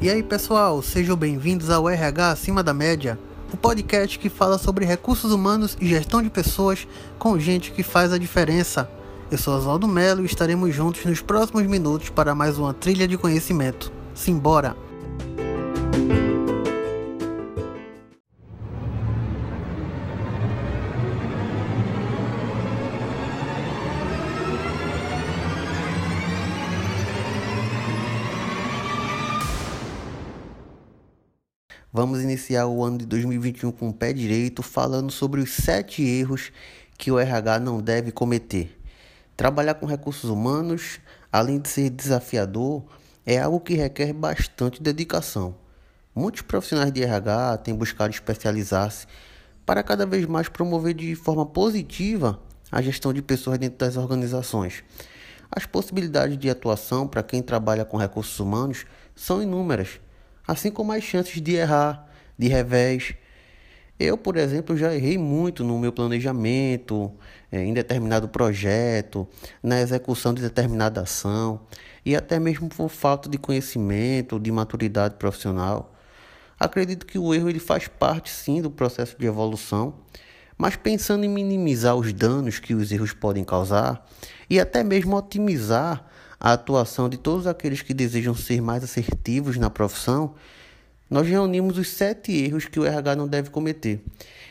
E aí pessoal, sejam bem-vindos ao RH Acima da Média, o podcast que fala sobre recursos humanos e gestão de pessoas com gente que faz a diferença. Eu sou Oswaldo Melo e estaremos juntos nos próximos minutos para mais uma trilha de conhecimento. Simbora! Vamos iniciar o ano de 2021 com o pé direito, falando sobre os sete erros que o RH não deve cometer. Trabalhar com recursos humanos, além de ser desafiador, é algo que requer bastante dedicação. Muitos profissionais de RH têm buscado especializar-se para cada vez mais promover de forma positiva a gestão de pessoas dentro das organizações. As possibilidades de atuação para quem trabalha com recursos humanos são inúmeras assim como as chances de errar, de revés. Eu, por exemplo, já errei muito no meu planejamento, é, em determinado projeto, na execução de determinada ação e até mesmo por falta de conhecimento, de maturidade profissional. Acredito que o erro ele faz parte sim do processo de evolução, mas pensando em minimizar os danos que os erros podem causar e até mesmo otimizar a atuação de todos aqueles que desejam ser mais assertivos na profissão, nós reunimos os sete erros que o RH não deve cometer.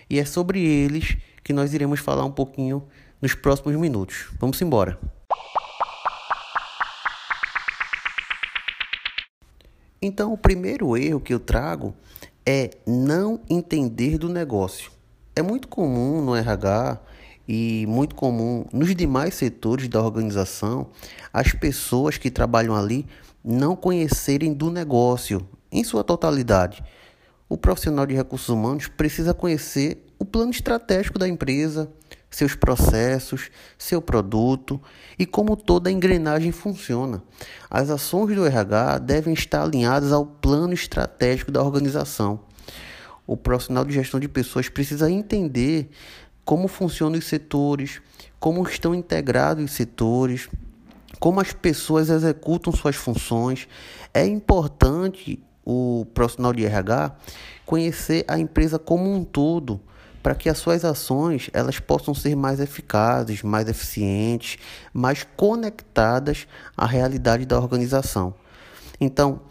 E é sobre eles que nós iremos falar um pouquinho nos próximos minutos. Vamos embora. Então, o primeiro erro que eu trago é não entender do negócio. É muito comum no RH e muito comum nos demais setores da organização as pessoas que trabalham ali não conhecerem do negócio em sua totalidade. O profissional de recursos humanos precisa conhecer o plano estratégico da empresa, seus processos, seu produto e como toda a engrenagem funciona. As ações do RH devem estar alinhadas ao plano estratégico da organização. O profissional de gestão de pessoas precisa entender como funcionam os setores, como estão integrados os setores, como as pessoas executam suas funções. É importante o profissional de RH conhecer a empresa como um todo, para que as suas ações elas possam ser mais eficazes, mais eficientes, mais conectadas à realidade da organização. Então,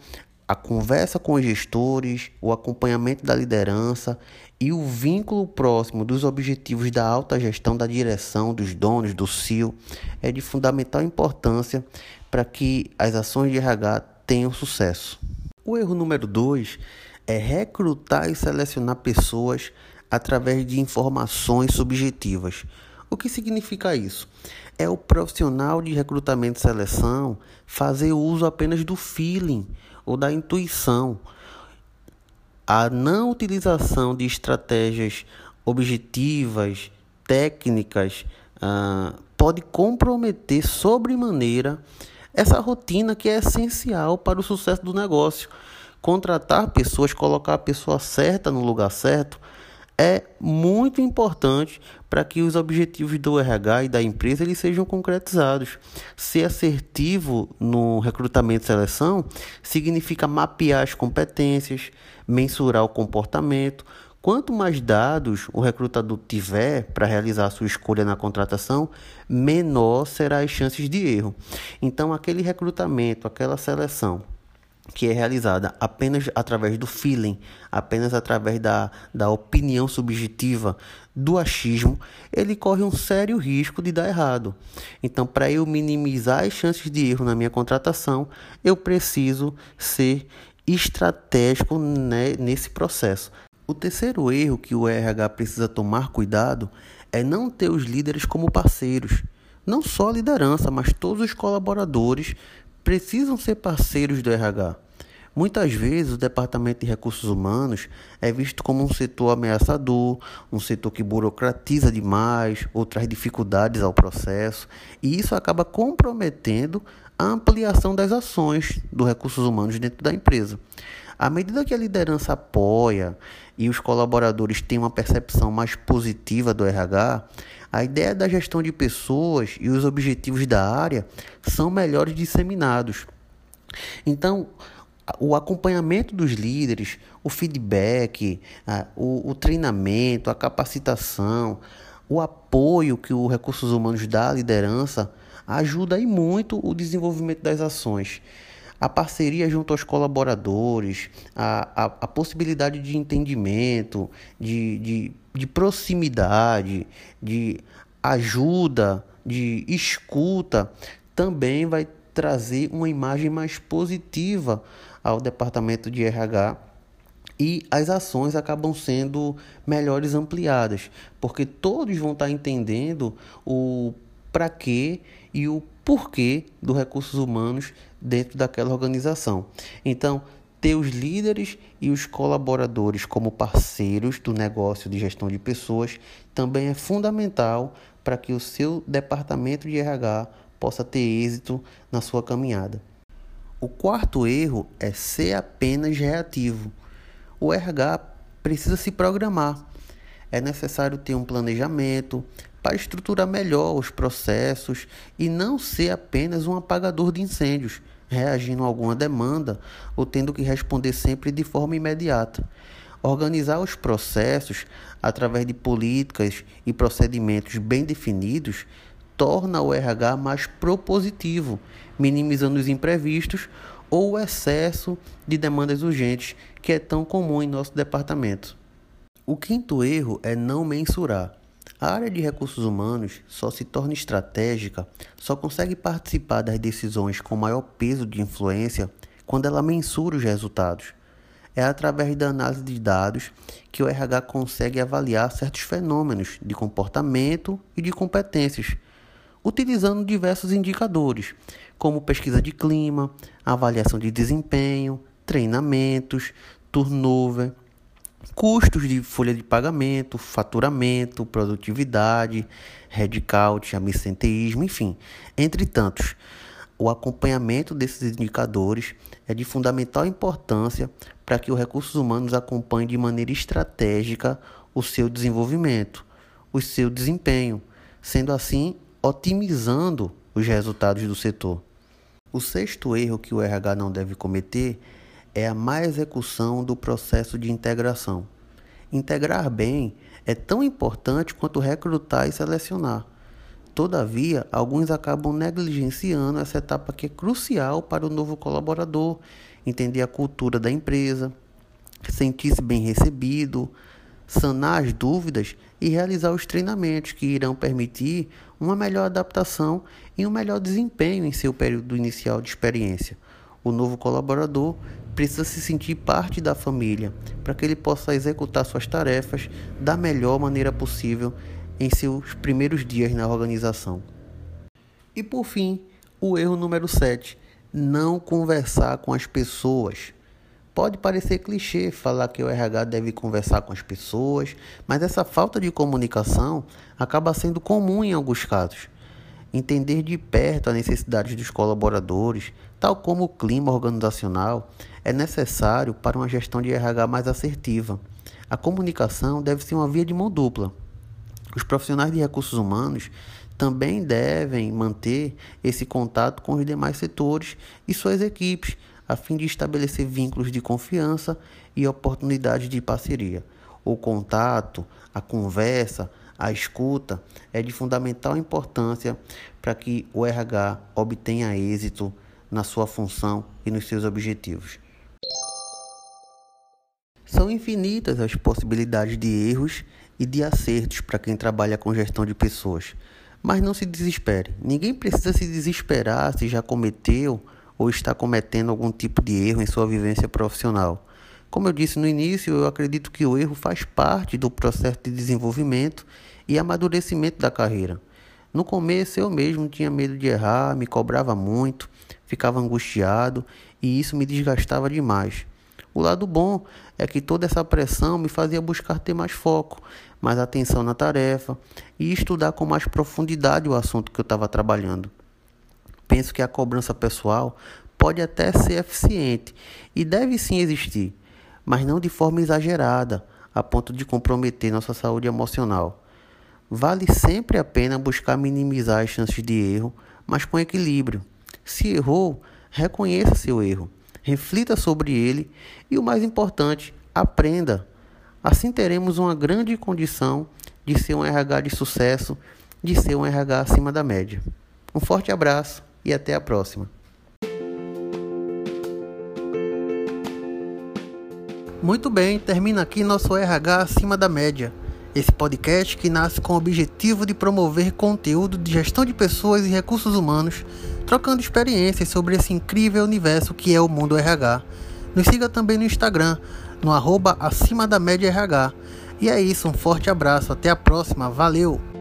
a conversa com os gestores, o acompanhamento da liderança e o vínculo próximo dos objetivos da alta gestão da direção, dos donos, do CIO, é de fundamental importância para que as ações de RH tenham sucesso. O erro número dois é recrutar e selecionar pessoas através de informações subjetivas. O que significa isso? É o profissional de recrutamento e seleção fazer uso apenas do feeling ou da intuição. A não utilização de estratégias objetivas, técnicas, ah, pode comprometer sobremaneira essa rotina que é essencial para o sucesso do negócio. Contratar pessoas, colocar a pessoa certa no lugar certo, é muito importante para que os objetivos do RH e da empresa eles sejam concretizados. Ser assertivo no recrutamento e seleção significa mapear as competências, mensurar o comportamento. Quanto mais dados o recrutador tiver para realizar a sua escolha na contratação, menor será as chances de erro. Então, aquele recrutamento, aquela seleção que é realizada apenas através do feeling, apenas através da, da opinião subjetiva, do achismo, ele corre um sério risco de dar errado. Então, para eu minimizar as chances de erro na minha contratação, eu preciso ser estratégico né, nesse processo. O terceiro erro que o RH precisa tomar cuidado é não ter os líderes como parceiros. Não só a liderança, mas todos os colaboradores precisam ser parceiros do RH. Muitas vezes o Departamento de Recursos Humanos é visto como um setor ameaçador, um setor que burocratiza demais ou traz dificuldades ao processo, e isso acaba comprometendo a ampliação das ações dos recursos humanos dentro da empresa. À medida que a liderança apoia e os colaboradores têm uma percepção mais positiva do RH, a ideia da gestão de pessoas e os objetivos da área são melhores disseminados. Então, o acompanhamento dos líderes, o feedback, o, treinamento, a capacitação, o apoio que o Recursos Humanos dá à liderança ajuda aí muito o desenvolvimento das ações. A parceria junto aos colaboradores, a, a, a possibilidade de entendimento, de, de, de proximidade, de ajuda, de escuta, também vai trazer uma imagem mais positiva ao departamento de RH e as ações acabam sendo melhores ampliadas, porque todos vão estar entendendo o para quê e o porquê dos recursos humanos dentro daquela organização. Então, ter os líderes e os colaboradores como parceiros do negócio de gestão de pessoas também é fundamental para que o seu departamento de RH possa ter êxito na sua caminhada. O quarto erro é ser apenas reativo. O RH precisa se programar. É necessário ter um planejamento para estruturar melhor os processos e não ser apenas um apagador de incêndios, reagindo a alguma demanda ou tendo que responder sempre de forma imediata. Organizar os processos através de políticas e procedimentos bem definidos torna o RH mais propositivo, minimizando os imprevistos ou o excesso de demandas urgentes que é tão comum em nosso departamento. O quinto erro é não mensurar. A área de recursos humanos só se torna estratégica, só consegue participar das decisões com maior peso de influência quando ela mensura os resultados. É através da análise de dados que o RH consegue avaliar certos fenômenos de comportamento e de competências utilizando diversos indicadores, como pesquisa de clima, avaliação de desempenho, treinamentos, turnover, custos de folha de pagamento, faturamento, produtividade, headcount, absenteísmo, enfim, entre tantos. O acompanhamento desses indicadores é de fundamental importância para que os recursos humanos acompanhem de maneira estratégica o seu desenvolvimento, o seu desempenho, sendo assim otimizando os resultados do setor. O sexto erro que o RH não deve cometer é a má execução do processo de integração. Integrar bem é tão importante quanto recrutar e selecionar. Todavia, alguns acabam negligenciando essa etapa que é crucial para o novo colaborador entender a cultura da empresa, sentir-se bem recebido, sanar as dúvidas e realizar os treinamentos que irão permitir uma melhor adaptação e um melhor desempenho em seu período inicial de experiência. O novo colaborador precisa se sentir parte da família para que ele possa executar suas tarefas da melhor maneira possível em seus primeiros dias na organização. E por fim, o erro número 7: não conversar com as pessoas. Pode parecer clichê falar que o RH deve conversar com as pessoas, mas essa falta de comunicação acaba sendo comum em alguns casos. Entender de perto as necessidades dos colaboradores, tal como o clima organizacional, é necessário para uma gestão de RH mais assertiva. A comunicação deve ser uma via de mão dupla. Os profissionais de recursos humanos também devem manter esse contato com os demais setores e suas equipes a fim de estabelecer vínculos de confiança e oportunidades de parceria. O contato, a conversa, a escuta é de fundamental importância para que o RH obtenha êxito na sua função e nos seus objetivos. São infinitas as possibilidades de erros e de acertos para quem trabalha com gestão de pessoas. Mas não se desespere. Ninguém precisa se desesperar se já cometeu ou está cometendo algum tipo de erro em sua vivência profissional. Como eu disse no início, eu acredito que o erro faz parte do processo de desenvolvimento e amadurecimento da carreira. No começo eu mesmo tinha medo de errar, me cobrava muito, ficava angustiado e isso me desgastava demais. O lado bom é que toda essa pressão me fazia buscar ter mais foco, mais atenção na tarefa e estudar com mais profundidade o assunto que eu estava trabalhando. Penso que a cobrança pessoal pode até ser eficiente e deve sim existir, mas não de forma exagerada, a ponto de comprometer nossa saúde emocional. Vale sempre a pena buscar minimizar as chances de erro, mas com equilíbrio. Se errou, reconheça seu erro, reflita sobre ele e, o mais importante, aprenda. Assim teremos uma grande condição de ser um RH de sucesso, de ser um RH acima da média. Um forte abraço e até a próxima. Muito bem, termina aqui nosso RH acima da média. Esse podcast que nasce com o objetivo de promover conteúdo de gestão de pessoas e recursos humanos, trocando experiências sobre esse incrível universo que é o mundo RH. Nos siga também no Instagram, no arroba acima da média RH. E é isso, um forte abraço, até a próxima, valeu!